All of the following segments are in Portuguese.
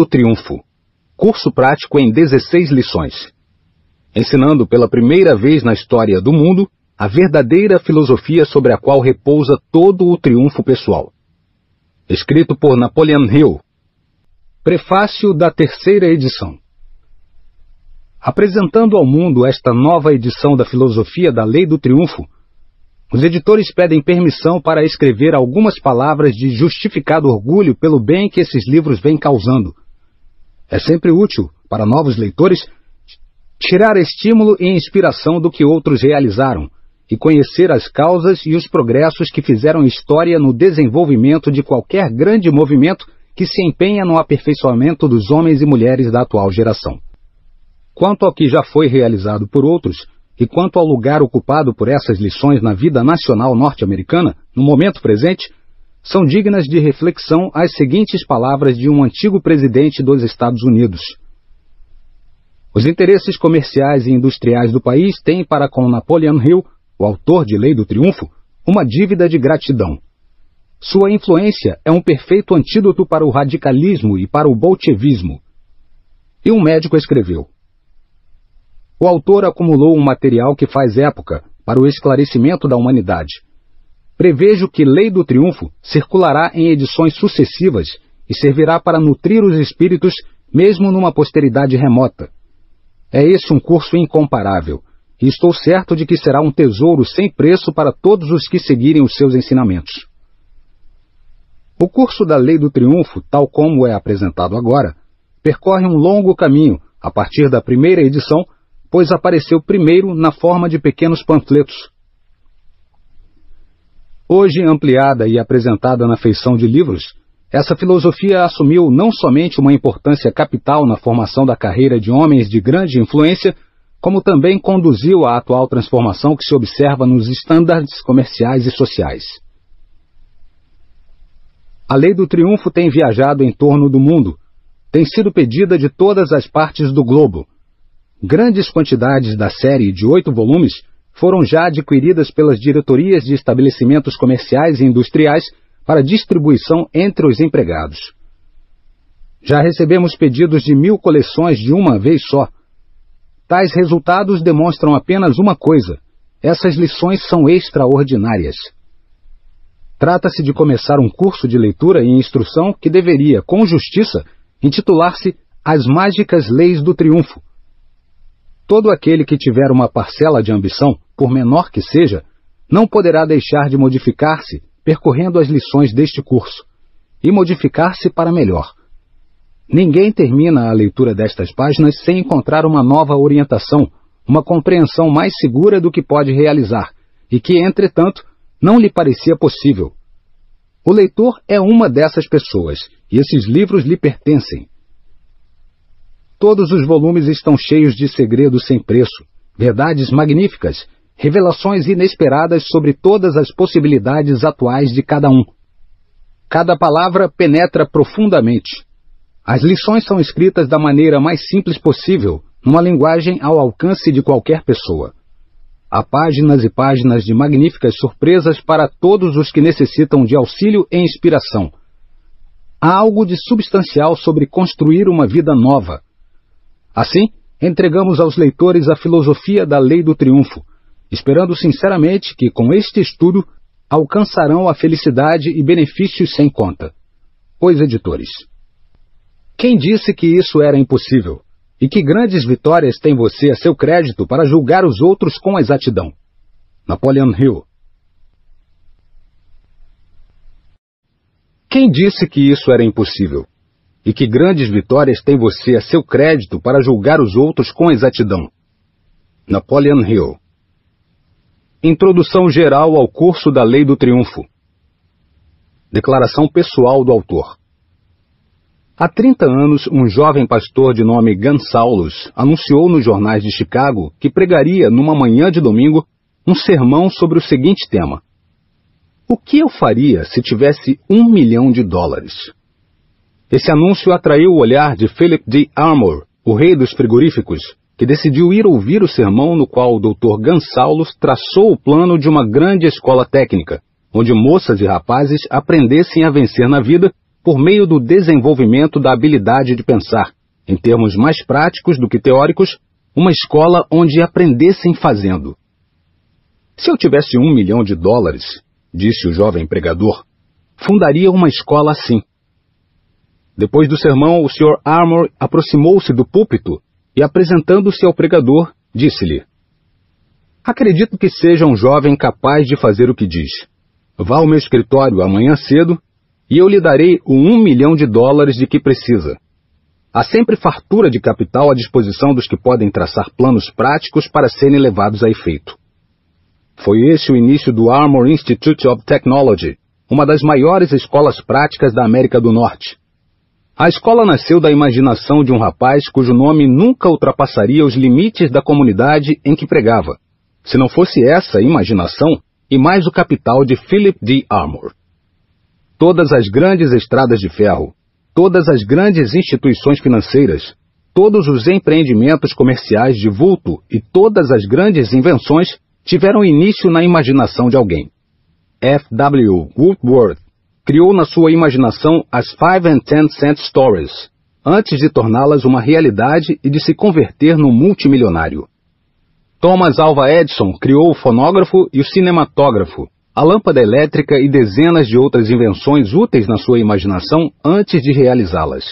do Triunfo. Curso prático em 16 lições. Ensinando pela primeira vez na história do mundo a verdadeira filosofia sobre a qual repousa todo o triunfo pessoal. Escrito por Napoleon Hill. Prefácio da terceira edição. Apresentando ao mundo esta nova edição da filosofia da Lei do Triunfo, os editores pedem permissão para escrever algumas palavras de justificado orgulho pelo bem que esses livros vêm causando. É sempre útil, para novos leitores, tirar estímulo e inspiração do que outros realizaram e conhecer as causas e os progressos que fizeram história no desenvolvimento de qualquer grande movimento que se empenha no aperfeiçoamento dos homens e mulheres da atual geração. Quanto ao que já foi realizado por outros, e quanto ao lugar ocupado por essas lições na vida nacional norte-americana, no momento presente, são dignas de reflexão as seguintes palavras de um antigo presidente dos Estados Unidos. Os interesses comerciais e industriais do país têm para com Napoleon Hill, o autor de Lei do Triunfo, uma dívida de gratidão. Sua influência é um perfeito antídoto para o radicalismo e para o bolchevismo. E um médico escreveu: o autor acumulou um material que faz época para o esclarecimento da humanidade. Prevejo que Lei do Triunfo circulará em edições sucessivas e servirá para nutrir os espíritos mesmo numa posteridade remota. É esse um curso incomparável, e estou certo de que será um tesouro sem preço para todos os que seguirem os seus ensinamentos. O curso da Lei do Triunfo, tal como é apresentado agora, percorre um longo caminho a partir da primeira edição pois apareceu primeiro na forma de pequenos panfletos. Hoje ampliada e apresentada na feição de livros, essa filosofia assumiu não somente uma importância capital na formação da carreira de homens de grande influência, como também conduziu à atual transformação que se observa nos estándares comerciais e sociais. A lei do triunfo tem viajado em torno do mundo, tem sido pedida de todas as partes do globo, Grandes quantidades da série de oito volumes foram já adquiridas pelas diretorias de estabelecimentos comerciais e industriais para distribuição entre os empregados. Já recebemos pedidos de mil coleções de uma vez só. Tais resultados demonstram apenas uma coisa: essas lições são extraordinárias. Trata-se de começar um curso de leitura e instrução que deveria, com justiça, intitular-se As Mágicas Leis do Triunfo Todo aquele que tiver uma parcela de ambição, por menor que seja, não poderá deixar de modificar-se percorrendo as lições deste curso, e modificar-se para melhor. Ninguém termina a leitura destas páginas sem encontrar uma nova orientação, uma compreensão mais segura do que pode realizar, e que, entretanto, não lhe parecia possível. O leitor é uma dessas pessoas, e esses livros lhe pertencem. Todos os volumes estão cheios de segredos sem preço, verdades magníficas, revelações inesperadas sobre todas as possibilidades atuais de cada um. Cada palavra penetra profundamente. As lições são escritas da maneira mais simples possível, numa linguagem ao alcance de qualquer pessoa. Há páginas e páginas de magníficas surpresas para todos os que necessitam de auxílio e inspiração. Há algo de substancial sobre construir uma vida nova Assim, entregamos aos leitores a filosofia da lei do triunfo, esperando sinceramente que, com este estudo, alcançarão a felicidade e benefícios sem conta. Os editores. Quem disse que isso era impossível? E que grandes vitórias tem você a seu crédito para julgar os outros com exatidão? Napoleon Hill. Quem disse que isso era impossível? E que grandes vitórias tem você a seu crédito para julgar os outros com exatidão. Napoleon Hill Introdução geral ao curso da Lei do Triunfo Declaração pessoal do autor Há 30 anos, um jovem pastor de nome Gansaulus anunciou nos jornais de Chicago que pregaria numa manhã de domingo um sermão sobre o seguinte tema: O que eu faria se tivesse um milhão de dólares? Esse anúncio atraiu o olhar de Philip D. Armour, o rei dos frigoríficos, que decidiu ir ouvir o sermão no qual o Dr. Gansaulos traçou o plano de uma grande escola técnica, onde moças e rapazes aprendessem a vencer na vida por meio do desenvolvimento da habilidade de pensar, em termos mais práticos do que teóricos, uma escola onde aprendessem fazendo. Se eu tivesse um milhão de dólares, disse o jovem pregador, fundaria uma escola assim. Depois do sermão, o Sr. Armour aproximou-se do púlpito e, apresentando-se ao pregador, disse-lhe: Acredito que seja um jovem capaz de fazer o que diz. Vá ao meu escritório amanhã cedo e eu lhe darei o um milhão de dólares de que precisa. Há sempre fartura de capital à disposição dos que podem traçar planos práticos para serem levados a efeito. Foi esse o início do Armour Institute of Technology, uma das maiores escolas práticas da América do Norte. A escola nasceu da imaginação de um rapaz cujo nome nunca ultrapassaria os limites da comunidade em que pregava, se não fosse essa imaginação e mais o capital de Philip D. Armour. Todas as grandes estradas de ferro, todas as grandes instituições financeiras, todos os empreendimentos comerciais de vulto e todas as grandes invenções tiveram início na imaginação de alguém. F. W. Woodworth criou na sua imaginação as Five and Ten Cent Stories, antes de torná-las uma realidade e de se converter no multimilionário. Thomas Alva Edison criou o fonógrafo e o cinematógrafo, a lâmpada elétrica e dezenas de outras invenções úteis na sua imaginação antes de realizá-las.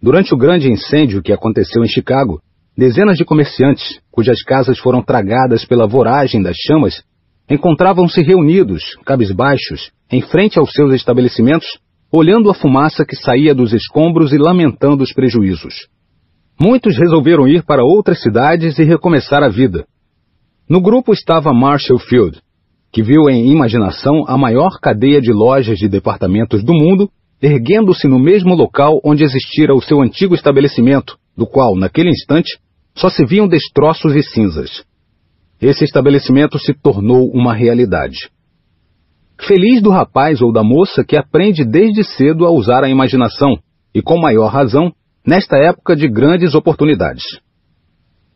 Durante o grande incêndio que aconteceu em Chicago, dezenas de comerciantes, cujas casas foram tragadas pela voragem das chamas, encontravam-se reunidos, cabisbaixos, em frente aos seus estabelecimentos, olhando a fumaça que saía dos escombros e lamentando os prejuízos. Muitos resolveram ir para outras cidades e recomeçar a vida. No grupo estava Marshall Field, que viu em imaginação a maior cadeia de lojas de departamentos do mundo erguendo-se no mesmo local onde existira o seu antigo estabelecimento, do qual, naquele instante, só se viam destroços e cinzas. Esse estabelecimento se tornou uma realidade. Feliz do rapaz ou da moça que aprende desde cedo a usar a imaginação, e com maior razão, nesta época de grandes oportunidades.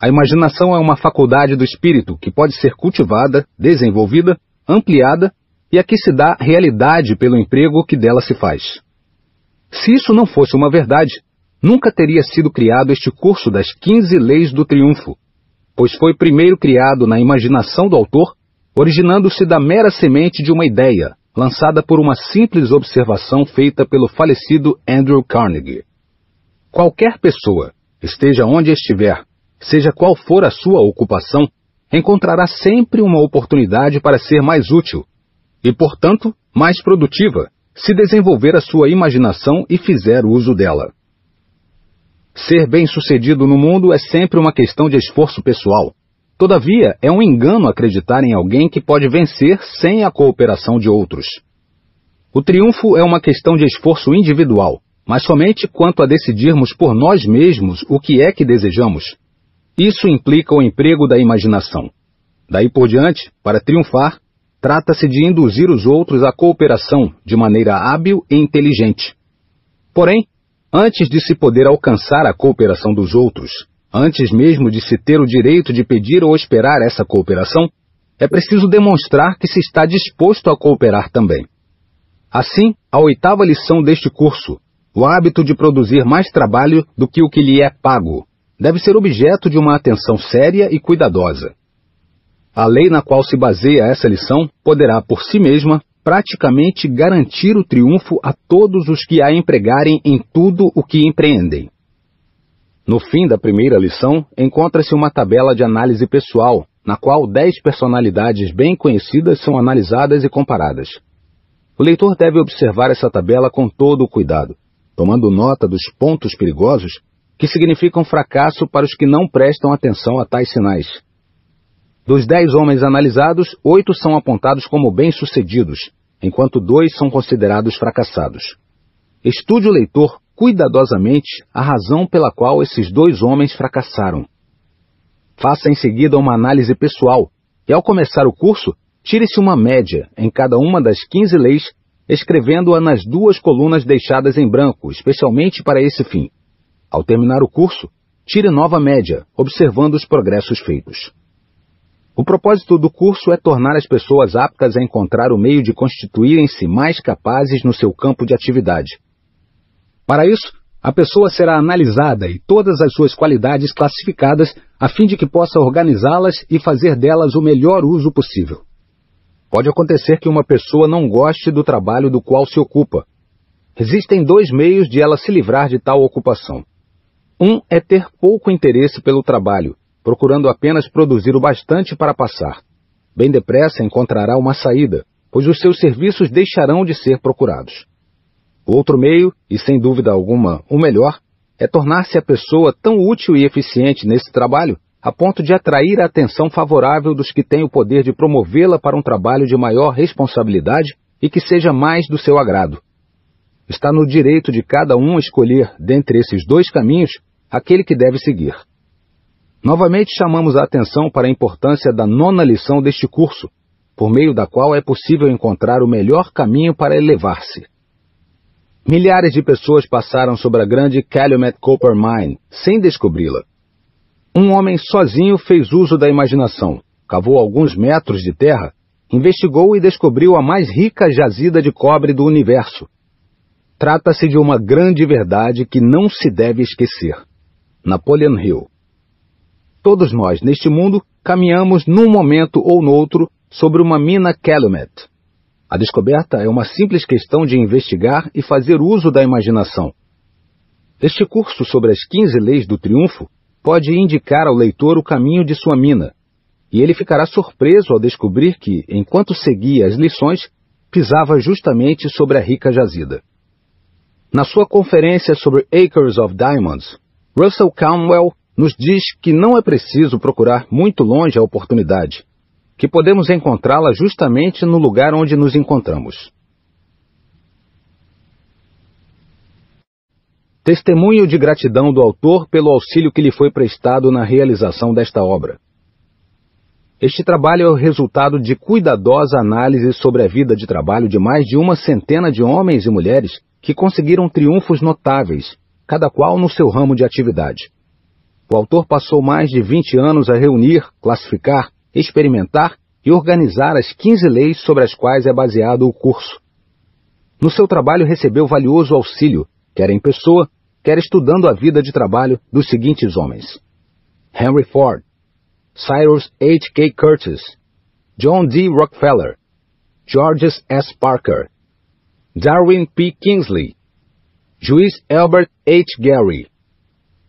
A imaginação é uma faculdade do espírito que pode ser cultivada, desenvolvida, ampliada e a que se dá realidade pelo emprego que dela se faz. Se isso não fosse uma verdade, nunca teria sido criado este curso das 15 leis do triunfo, pois foi primeiro criado na imaginação do autor, originando-se da mera semente de uma ideia, lançada por uma simples observação feita pelo falecido Andrew Carnegie. Qualquer pessoa, esteja onde estiver, seja qual for a sua ocupação, encontrará sempre uma oportunidade para ser mais útil e, portanto, mais produtiva, se desenvolver a sua imaginação e fizer uso dela. Ser bem-sucedido no mundo é sempre uma questão de esforço pessoal. Todavia, é um engano acreditar em alguém que pode vencer sem a cooperação de outros. O triunfo é uma questão de esforço individual, mas somente quanto a decidirmos por nós mesmos o que é que desejamos. Isso implica o emprego da imaginação. Daí por diante, para triunfar, trata-se de induzir os outros à cooperação de maneira hábil e inteligente. Porém, antes de se poder alcançar a cooperação dos outros, antes mesmo de se ter o direito de pedir ou esperar essa cooperação, é preciso demonstrar que se está disposto a cooperar também. Assim, a oitava lição deste curso, o hábito de produzir mais trabalho do que o que lhe é pago deve ser objeto de uma atenção séria e cuidadosa. A lei na qual se baseia essa lição poderá, por si mesma, praticamente garantir o triunfo a todos os que a empregarem em tudo o que empreendem. No fim da primeira lição, encontra-se uma tabela de análise pessoal, na qual dez personalidades bem conhecidas são analisadas e comparadas. O leitor deve observar essa tabela com todo o cuidado tomando nota dos pontos perigosos que significam fracasso para os que não prestam atenção a tais sinais. Dos dez homens analisados, oito são apontados como bem-sucedidos, enquanto dois são considerados fracassados. Estude o leitor cuidadosamente a razão pela qual esses dois homens fracassaram. Faça em seguida uma análise pessoal e, ao começar o curso, tire-se uma média em cada uma das 15 leis escrevendo-a nas duas colunas deixadas em branco, especialmente para esse fim. Ao terminar o curso, tire nova média, observando os progressos feitos. O propósito do curso é tornar as pessoas aptas a encontrar o meio de constituírem-se mais capazes no seu campo de atividade, Para isso, a pessoa será analisada e todas as suas qualidades classificadas a fim de que possa organizá-las e fazer delas o melhor uso possível. Pode acontecer que uma pessoa não goste do trabalho do qual se ocupa. Existem dois meios de ela se livrar de tal ocupação. Um é ter pouco interesse pelo trabalho, procurando apenas produzir o bastante para passar. Bem depressa encontrará uma saída, pois os seus serviços deixarão de ser procurados. Outro meio, e sem dúvida alguma o melhor, é tornar-se a pessoa tão útil e eficiente nesse trabalho a ponto de atrair a atenção favorável dos que têm o poder de promovê-la para um trabalho de maior responsabilidade e que seja mais do seu agrado. Está no direito de cada um escolher, dentre esses dois caminhos, aquele que deve seguir. Novamente chamamos a atenção para a importância da nona lição deste curso, por meio da qual é possível encontrar o melhor caminho para elevar-se. Milhares de pessoas passaram sobre a grande Calumet Copper Mine, sem descobri-la. Um homem sozinho fez uso da imaginação, cavou alguns metros de terra, investigou e descobriu a mais rica jazida de cobre do universo. Trata-se de uma grande verdade que não se deve esquecer. Napoleon Hill. Todos nós, neste mundo, caminhamos num momento ou noutro sobre uma mina Calumet. A descoberta é uma simples questão de investigar e fazer uso da imaginação. Este curso sobre as 15 leis do triunfo pode indicar ao leitor o caminho de sua mina, e ele ficará surpreso ao descobrir que, enquanto seguia as lições, pisava justamente sobre a rica jazida. Na sua conferência sobre Acres of Diamonds, Russell Conwell nos diz que não é preciso procurar muito longe a oportunidade, que podemos encontrá-la justamente no lugar onde nos encontramos. Testemunho de gratidão do autor pelo auxílio que lhe foi prestado na realização desta obra. Este trabalho é o resultado de cuidadosa análise sobre a vida de trabalho de mais de uma centena de homens e mulheres que conseguiram triunfos notáveis, cada qual no seu ramo de atividade. O autor passou mais de 20 anos a reunir, classificar, experimentar e organizar as 15 leis sobre as quais é baseado o curso. No seu trabalho recebeu valioso auxílio, quer em pessoa, quer estudando a vida de trabalho dos seguintes homens: Henry Ford, Cyrus H. K. Curtis, John D. Rockefeller, Georges S. Parker, Darwin P. Kingsley, Juiz Albert H. Gary,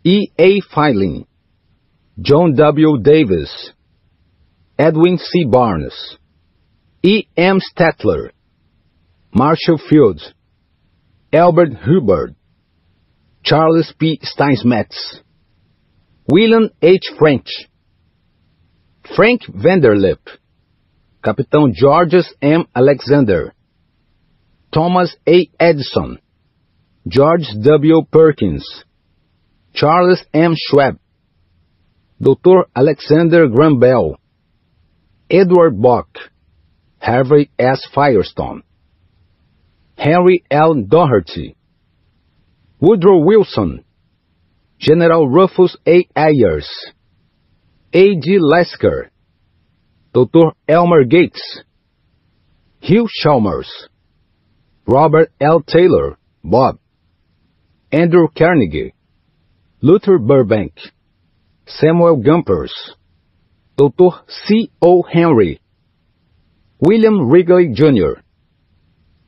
E. A. Filing, John W. Davis, Edwin C. Barnes, E. M. Statler, Marshall Fields, Albert Hubbard, Charles P. Steinsmetz, William H. French, Frank Vanderlip, Capitão Georges M. Alexander, Thomas A. Edison, George W. Perkins, Charles M. Schwab, Dr. Alexander Graham Bell, Edward Bok, Harvey S. Firestone, Henry L. Doherty, Woodrow Wilson, General Rufus A. Ayers, A. G. Lasker, Dr. Elmer Gates, Hugh Chalmers, Robert L. Taylor, Bob, Andrew Carnegie, Luther Burbank, Samuel Gumpers, Dr. C. O. Henry, William Wrigley Jr.,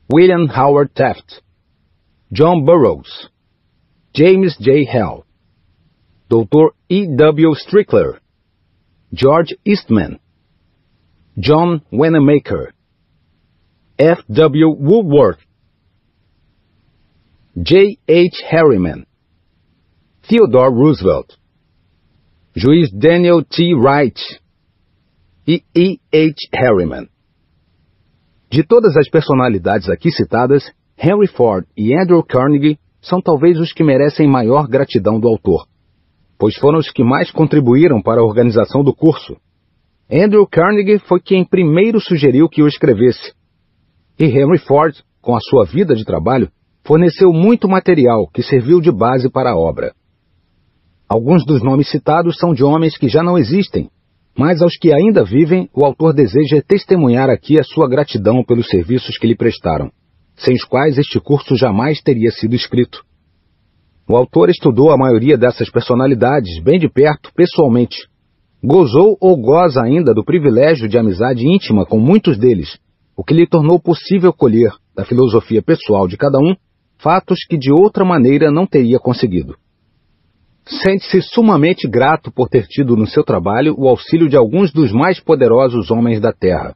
William Howard Taft, John Burroughs, James J. Hell, Dr. E. W. Strickler, George Eastman, John Wanamaker, F. W. Woodworth, J. H. Harriman, Theodore Roosevelt, Juiz Daniel T. Wright e E. H. Harriman. De todas as personalidades aqui citadas, Henry Ford e Andrew Carnegie são talvez os que merecem maior gratidão do autor, pois foram os que mais contribuíram para a organização do curso. Andrew Carnegie foi quem primeiro sugeriu que o escrevesse, e Henry Ford, com a sua vida de trabalho, forneceu muito material que serviu de base para a obra. Alguns dos nomes citados são de homens que já não existem, mas aos que ainda vivem, o autor deseja testemunhar aqui a sua gratidão pelos serviços que lhe prestaram sem os quais este curso jamais teria sido escrito. O autor estudou a maioria dessas personalidades bem de perto, pessoalmente. Gozou ou goza ainda do privilégio de amizade íntima com muitos deles, o que lhe tornou possível colher, da filosofia pessoal de cada um, fatos que de outra maneira não teria conseguido. Sente-se sumamente grato por ter tido no seu trabalho o auxílio de alguns dos mais poderosos homens da Terra.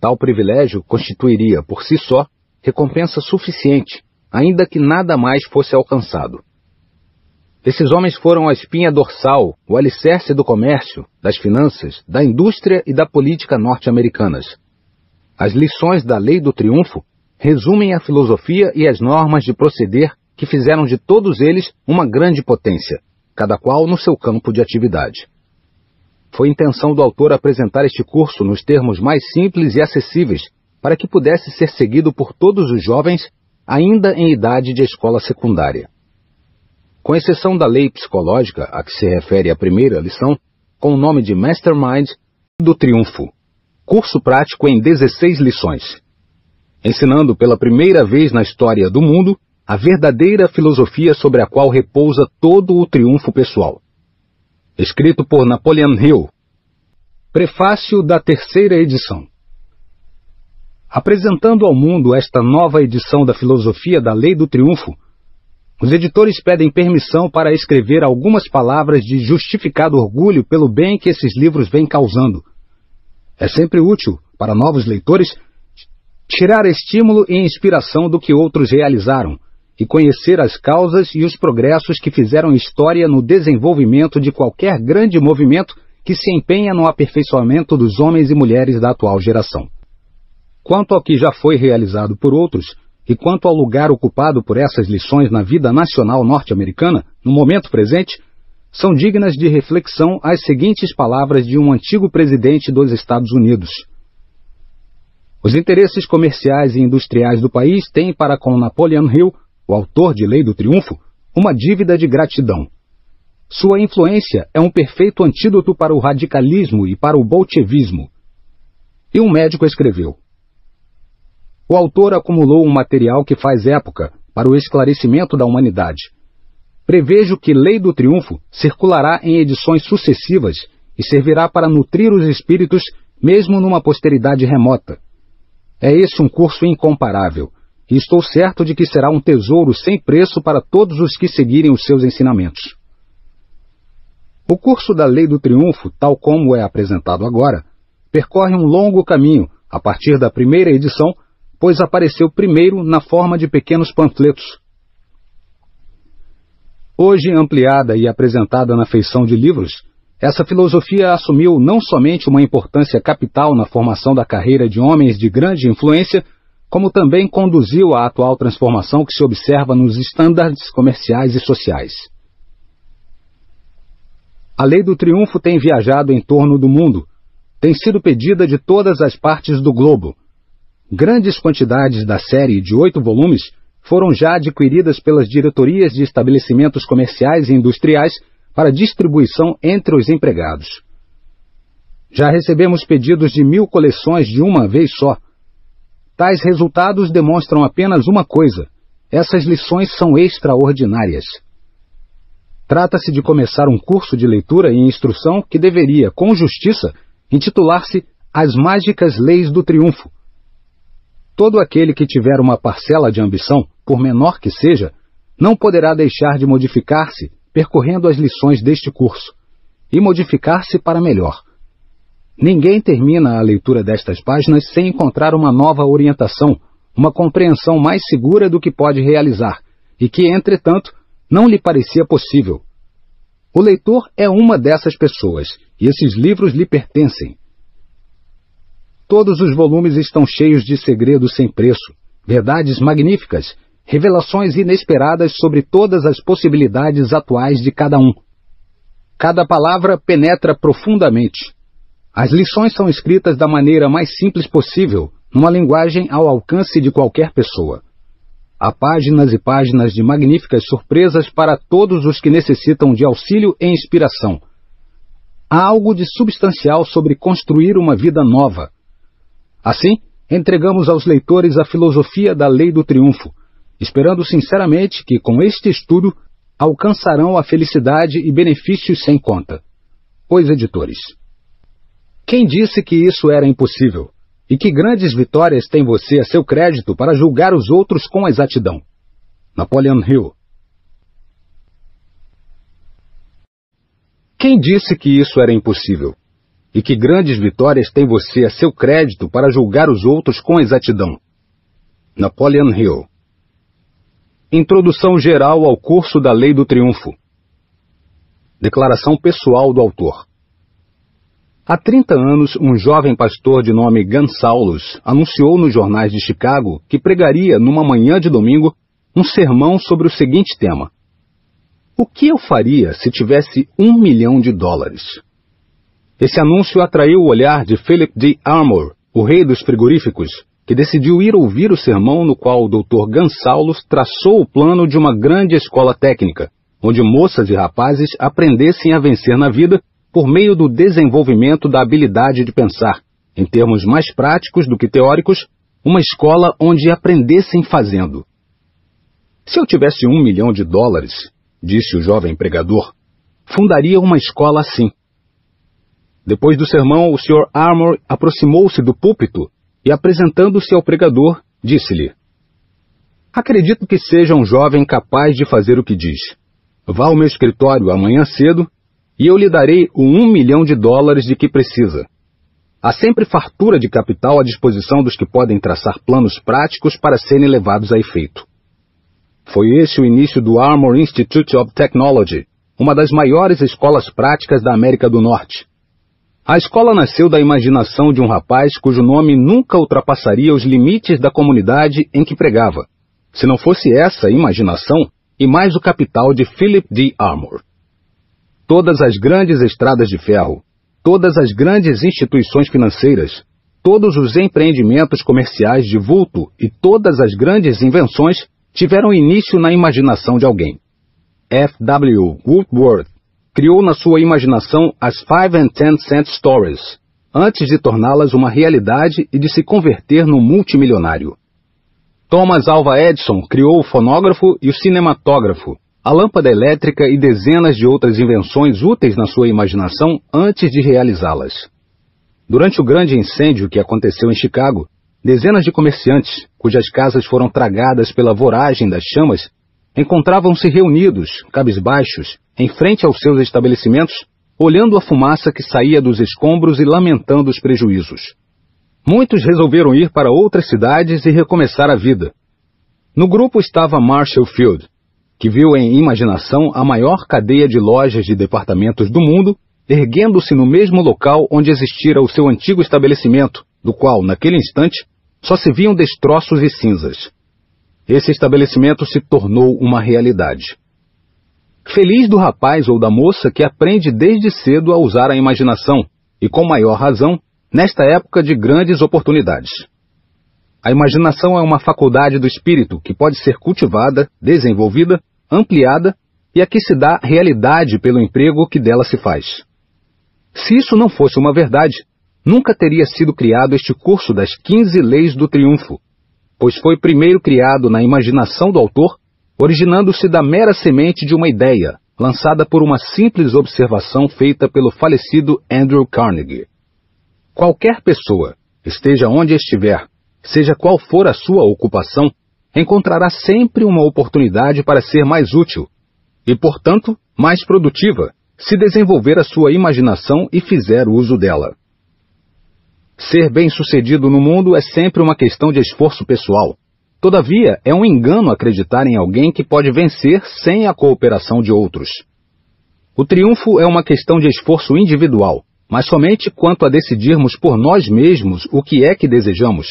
Tal privilégio constituiria, por si só, recompensa suficiente, ainda que nada mais fosse alcançado. Esses homens foram a espinha dorsal, o alicerce do comércio, das finanças, da indústria e da política norte-americanas. As lições da Lei do Triunfo resumem a filosofia e as normas de proceder que fizeram de todos eles uma grande potência, cada qual no seu campo de atividade. Foi intenção do autor apresentar este curso nos termos mais simples e acessíveis, para que pudesse ser seguido por todos os jovens, ainda em idade de escola secundária. Com exceção da lei psicológica a que se refere a primeira lição, com o nome de Mastermind do Triunfo, curso prático em 16 lições, ensinando pela primeira vez na história do mundo a verdadeira filosofia sobre a qual repousa todo o triunfo pessoal. Escrito por Napoleon Hill. Prefácio da terceira edição. Apresentando ao mundo esta nova edição da filosofia da Lei do Triunfo, os editores pedem permissão para escrever algumas palavras de justificado orgulho pelo bem que esses livros vêm causando. É sempre útil, para novos leitores, tirar estímulo e inspiração do que outros realizaram e conhecer as causas e os progressos que fizeram história no desenvolvimento de qualquer grande movimento que se empenha no aperfeiçoamento dos homens e mulheres da atual geração. Quanto ao que já foi realizado por outros, e quanto ao lugar ocupado por essas lições na vida nacional norte-americana, no momento presente, são dignas de reflexão as seguintes palavras de um antigo presidente dos Estados Unidos. Os interesses comerciais e industriais do país têm para com Napoleon Hill, o autor de Lei do Triunfo, uma dívida de gratidão. Sua influência é um perfeito antídoto para o radicalismo e para o bolchevismo. E um médico escreveu: O autor acumulou um material que faz época para o esclarecimento da humanidade. Prevejo que Lei do Triunfo circulará em edições sucessivas e servirá para nutrir os espíritos mesmo numa posteridade remota é esse um curso incomparável, e estou certo de que será um tesouro sem preço para todos os que seguirem os seus ensinamentos. O curso da Lei do Triunfo, tal como é apresentado agora, percorre um longo caminho a partir da primeira edição, pois apareceu primeiro na forma de pequenos panfletos. Hoje ampliada e apresentada na feição de livros, essa filosofia assumiu não somente uma importância capital na formação da carreira de homens de grande influência, como também conduziu à atual transformação que se observa nos estándares comerciais e sociais. A lei do triunfo tem viajado em torno do mundo, tem sido pedida de todas as partes do globo. Grandes quantidades da série de oito volumes foram já adquiridas pelas diretorias de estabelecimentos comerciais e industriais para distribuição entre os empregados. Já recebemos pedidos de mil coleções de uma vez só. Tais resultados demonstram apenas uma coisa: essas lições são extraordinárias. Trata-se de começar um curso de leitura e instrução que deveria, com justiça, intitular-se As Mágicas Leis do Triunfo. Todo aquele que tiver uma parcela de ambição, por menor que seja, não poderá deixar de modificar-se percorrendo as lições deste curso e modificar-se para melhor. Ninguém termina a leitura destas páginas sem encontrar uma nova orientação, uma compreensão mais segura do que pode realizar e que, entretanto, não lhe parecia possível. O leitor é uma dessas pessoas e esses livros lhe pertencem. Todos os volumes estão cheios de segredos sem preço, verdades magníficas revelações inesperadas sobre todas as possibilidades atuais de cada um. Cada palavra penetra profundamente. As lições são escritas da maneira mais simples possível, numa linguagem ao alcance de qualquer pessoa. Há páginas e páginas de magníficas surpresas para todos os que necessitam de auxílio e inspiração. Há algo de substancial sobre construir uma vida nova. Assim, entregamos aos leitores a filosofia da lei do triunfo, esperando sinceramente que, com este estudo, alcançarão a felicidade e benefícios sem conta. Os editores. Quem disse que isso era impossível? E que grandes vitórias tem você a seu crédito para julgar os outros com exatidão? Napoleon Hill. Quem disse que isso era impossível? E que grandes vitórias tem você a seu crédito para julgar os outros com exatidão? Napoleon Hill. Introdução geral ao curso da Lei do Triunfo. Declaração pessoal do autor. Há 30 anos, um jovem pastor de nome Gonçalves anunciou nos jornais de Chicago que pregaria numa manhã de domingo um sermão sobre o seguinte tema: O que eu faria se tivesse um milhão de dólares? Esse anúncio atraiu o olhar de Philip D. Armour, o rei dos frigoríficos, que decidiu ir ouvir o sermão no qual o Dr. Gonçalves traçou o plano de uma grande escola técnica, onde moças e rapazes aprendessem a vencer na vida por meio do desenvolvimento da habilidade de pensar, em termos mais práticos do que teóricos, uma escola onde aprendessem fazendo. Se eu tivesse um milhão de dólares, disse o jovem pregador, fundaria uma escola assim depois do sermão, o Sr. Armour aproximou-se do púlpito e, apresentando-se ao pregador, disse-lhe: Acredito que seja um jovem capaz de fazer o que diz. Vá ao meu escritório amanhã cedo e eu lhe darei o um milhão de dólares de que precisa. Há sempre fartura de capital à disposição dos que podem traçar planos práticos para serem levados a efeito. Foi esse o início do Armour Institute of Technology, uma das maiores escolas práticas da América do Norte. A escola nasceu da imaginação de um rapaz cujo nome nunca ultrapassaria os limites da comunidade em que pregava, se não fosse essa imaginação e mais o capital de Philip D. Armour. Todas as grandes estradas de ferro, todas as grandes instituições financeiras, todos os empreendimentos comerciais de vulto e todas as grandes invenções tiveram início na imaginação de alguém. F. W. Woodworth criou na sua imaginação as Five and Ten Cent Stories, antes de torná-las uma realidade e de se converter no multimilionário. Thomas Alva Edison criou o fonógrafo e o cinematógrafo, a lâmpada elétrica e dezenas de outras invenções úteis na sua imaginação antes de realizá-las. Durante o grande incêndio que aconteceu em Chicago, dezenas de comerciantes, cujas casas foram tragadas pela voragem das chamas, encontravam-se reunidos, cabisbaixos, em frente aos seus estabelecimentos, olhando a fumaça que saía dos escombros e lamentando os prejuízos. Muitos resolveram ir para outras cidades e recomeçar a vida. No grupo estava Marshall Field, que viu em imaginação a maior cadeia de lojas de departamentos do mundo, erguendo-se no mesmo local onde existira o seu antigo estabelecimento, do qual, naquele instante, só se viam destroços e cinzas. Esse estabelecimento se tornou uma realidade. Feliz do rapaz ou da moça que aprende desde cedo a usar a imaginação, e com maior razão, nesta época de grandes oportunidades. A imaginação é uma faculdade do espírito que pode ser cultivada, desenvolvida, ampliada e a que se dá realidade pelo emprego que dela se faz. Se isso não fosse uma verdade, nunca teria sido criado este curso das 15 leis do triunfo, pois foi primeiro criado na imaginação do autor originando-se da mera semente de uma ideia, lançada por uma simples observação feita pelo falecido Andrew Carnegie. Qualquer pessoa, esteja onde estiver, seja qual for a sua ocupação, encontrará sempre uma oportunidade para ser mais útil e, portanto, mais produtiva, se desenvolver a sua imaginação e fizer uso dela. Ser bem-sucedido no mundo é sempre uma questão de esforço pessoal, Todavia, é um engano acreditar em alguém que pode vencer sem a cooperação de outros. O triunfo é uma questão de esforço individual, mas somente quanto a decidirmos por nós mesmos o que é que desejamos.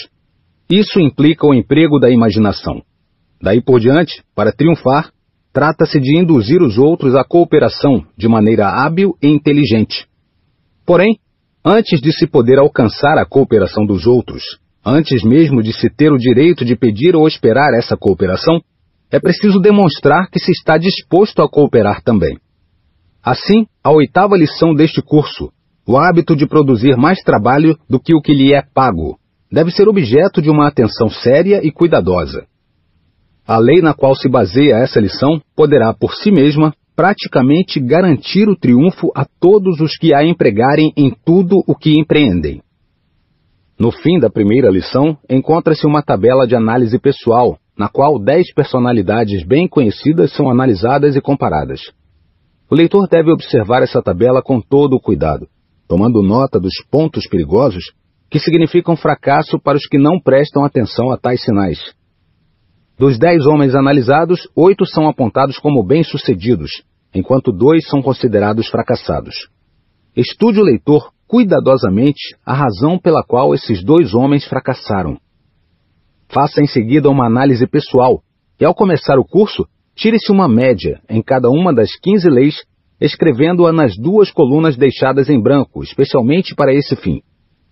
Isso implica o emprego da imaginação. Daí por diante, para triunfar, trata-se de induzir os outros à cooperação de maneira hábil e inteligente. Porém, antes de se poder alcançar a cooperação dos outros, Antes mesmo de se ter o direito de pedir ou esperar essa cooperação, é preciso demonstrar que se está disposto a cooperar também. Assim, a oitava lição deste curso, o hábito de produzir mais trabalho do que o que lhe é pago, deve ser objeto de uma atenção séria e cuidadosa. A lei na qual se baseia essa lição poderá, por si mesma, praticamente garantir o triunfo a todos os que a empregarem em tudo o que empreendem. No fim da primeira lição, encontra-se uma tabela de análise pessoal, na qual dez personalidades bem conhecidas são analisadas e comparadas. O leitor deve observar essa tabela com todo o cuidado, tomando nota dos pontos perigosos que significam fracasso para os que não prestam atenção a tais sinais. Dos dez homens analisados, oito são apontados como bem-sucedidos, enquanto dois são considerados fracassados. Estude o leitor cuidadosamente a razão pela qual esses dois homens fracassaram. Faça em seguida uma análise pessoal e, ao começar o curso, tire-se uma média em cada uma das 15 leis, escrevendo-a nas duas colunas deixadas em branco, especialmente para esse fim.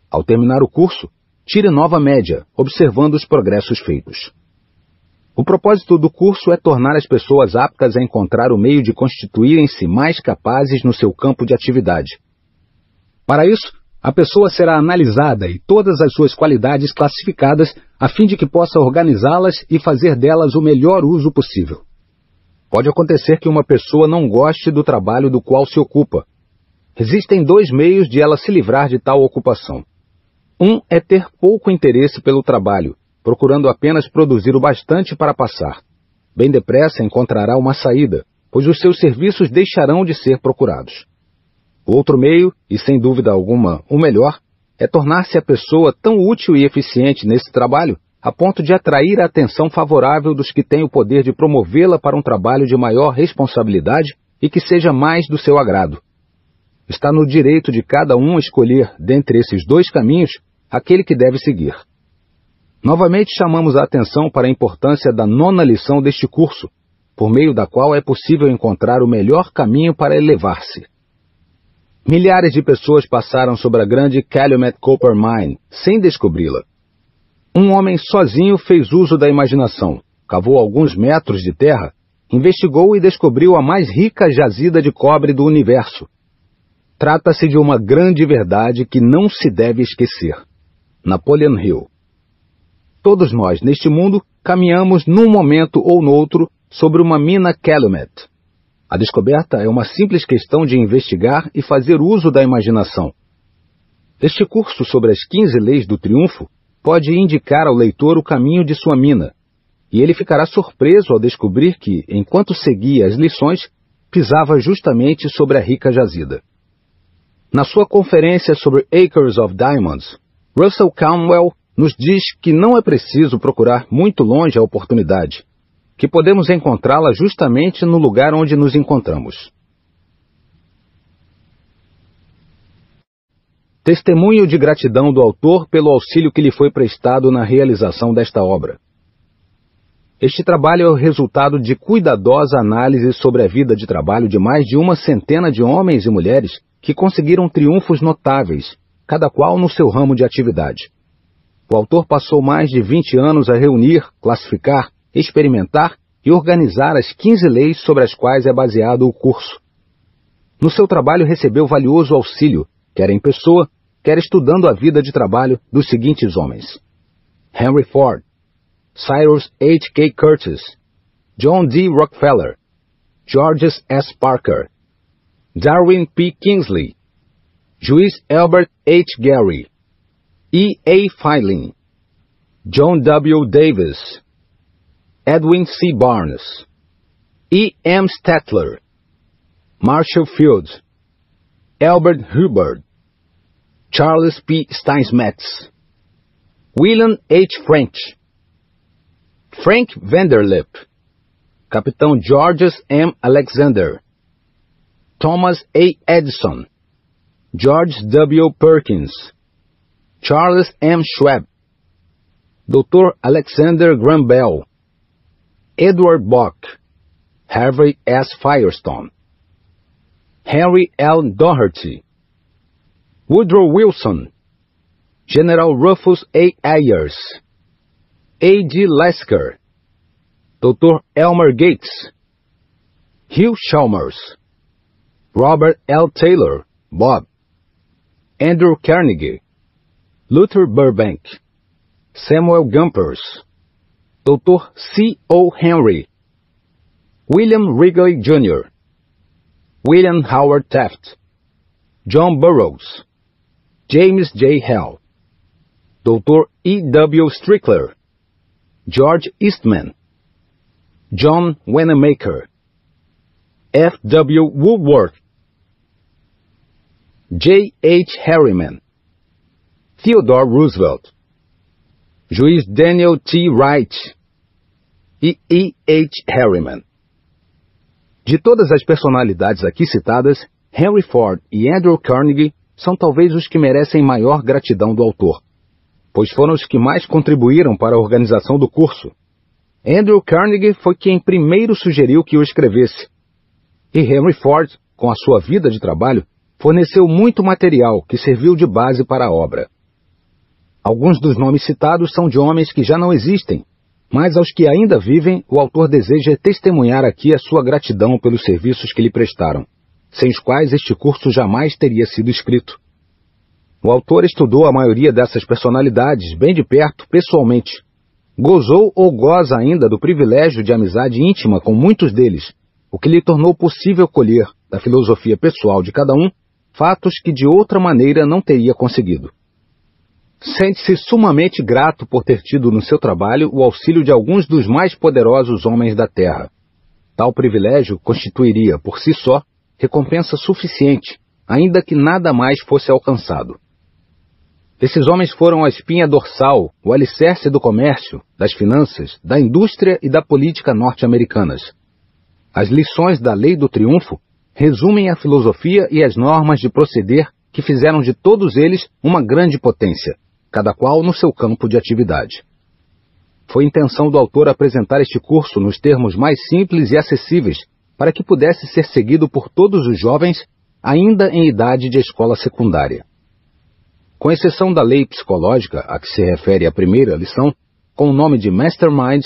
Ao terminar o curso, tire nova média, observando os progressos feitos. O propósito do curso é tornar as pessoas aptas a encontrar o meio de constituírem-se mais capazes no seu campo de atividade. Para isso, a pessoa será analisada e todas as suas qualidades classificadas a fim de que possa organizá-las e fazer delas o melhor uso possível. Pode acontecer que uma pessoa não goste do trabalho do qual se ocupa. Existem dois meios de ela se livrar de tal ocupação. Um é ter pouco interesse pelo trabalho procurando apenas produzir o bastante para passar. Bem depressa encontrará uma saída, pois os seus serviços deixarão de ser procurados. Outro meio, e sem dúvida alguma o melhor, é tornar-se a pessoa tão útil e eficiente nesse trabalho a ponto de atrair a atenção favorável dos que têm o poder de promovê-la para um trabalho de maior responsabilidade e que seja mais do seu agrado. Está no direito de cada um escolher, dentre esses dois caminhos, aquele que deve seguir. Novamente chamamos a atenção para a importância da nona lição deste curso, por meio da qual é possível encontrar o melhor caminho para elevar-se. Milhares de pessoas passaram sobre a grande Calumet Copper Mine, sem descobri-la. Um homem sozinho fez uso da imaginação, cavou alguns metros de terra, investigou e descobriu a mais rica jazida de cobre do universo. Trata-se de uma grande verdade que não se deve esquecer. Napoleon Hill Todos nós, neste mundo, caminhamos num momento ou noutro sobre uma mina Calumet. A descoberta é uma simples questão de investigar e fazer uso da imaginação. Este curso sobre as 15 leis do triunfo pode indicar ao leitor o caminho de sua mina, e ele ficará surpreso ao descobrir que, enquanto seguia as lições, pisava justamente sobre a rica jazida. Na sua conferência sobre Acres of Diamonds, Russell Cromwell nos diz que não é preciso procurar muito longe a oportunidade, que podemos encontrá-la justamente no lugar onde nos encontramos. Testemunho de gratidão do autor pelo auxílio que lhe foi prestado na realização desta obra. Este trabalho é o resultado de cuidadosa análise sobre a vida de trabalho de mais de uma centena de homens e mulheres que conseguiram triunfos notáveis, cada qual no seu ramo de atividade. O autor passou mais de 20 anos a reunir, classificar, experimentar e organizar as 15 leis sobre as quais é baseado o curso. No seu trabalho recebeu valioso auxílio, quer em pessoa, quer estudando a vida de trabalho dos seguintes homens: Henry Ford, Cyrus H. K. Curtis, John D. Rockefeller, Georges S. Parker, Darwin P. Kingsley, Juiz Albert H. Gary, E. A. Filing, John W. Davis, Edwin C. Barnes, E. M. Statler, Marshall Fields, Albert Hubbard, Charles P. Steinsmetz, William H. French, Frank Vanderlip, Capitão Georges M. Alexander, Thomas A. Edison, George W. Perkins, Charles M. Schwab, Dr. Alexander Graham Bell, Edward Bock, Harvey S. Firestone, Henry L. Doherty, Woodrow Wilson, General Rufus A. Ayers, A. G. Lasker, Dr. Elmer Gates, Hugh Chalmers, Robert L. Taylor, Bob, Andrew Carnegie, Luther Burbank, Samuel Gompers, Dr. C. O. Henry, William Wrigley Jr., William Howard Taft, John Burroughs, James J. Hell, Dr. E. W. Strickler, George Eastman, John Wanamaker, F. W. Woodworth, J. H. Harriman, Theodore Roosevelt, Juiz Daniel T. Wright e E. H. Harriman. De todas as personalidades aqui citadas, Henry Ford e Andrew Carnegie são talvez os que merecem maior gratidão do autor, pois foram os que mais contribuíram para a organização do curso. Andrew Carnegie foi quem primeiro sugeriu que o escrevesse, e Henry Ford, com a sua vida de trabalho, forneceu muito material que serviu de base para a obra. Alguns dos nomes citados são de homens que já não existem, mas aos que ainda vivem, o autor deseja testemunhar aqui a sua gratidão pelos serviços que lhe prestaram sem os quais este curso jamais teria sido escrito. O autor estudou a maioria dessas personalidades bem de perto, pessoalmente. Gozou ou goza ainda do privilégio de amizade íntima com muitos deles, o que lhe tornou possível colher, da filosofia pessoal de cada um, fatos que de outra maneira não teria conseguido. Sente-se sumamente grato por ter tido no seu trabalho o auxílio de alguns dos mais poderosos homens da Terra. Tal privilégio constituiria, por si só, recompensa suficiente, ainda que nada mais fosse alcançado. Esses homens foram a espinha dorsal, o alicerce do comércio, das finanças, da indústria e da política norte-americanas. As lições da Lei do Triunfo resumem a filosofia e as normas de proceder que fizeram de todos eles uma grande potência, cada qual no seu campo de atividade. Foi intenção do autor apresentar este curso nos termos mais simples e acessíveis para que pudesse ser seguido por todos os jovens ainda em idade de escola secundária. Com exceção da lei psicológica a que se refere a primeira lição, com o nome de Mastermind,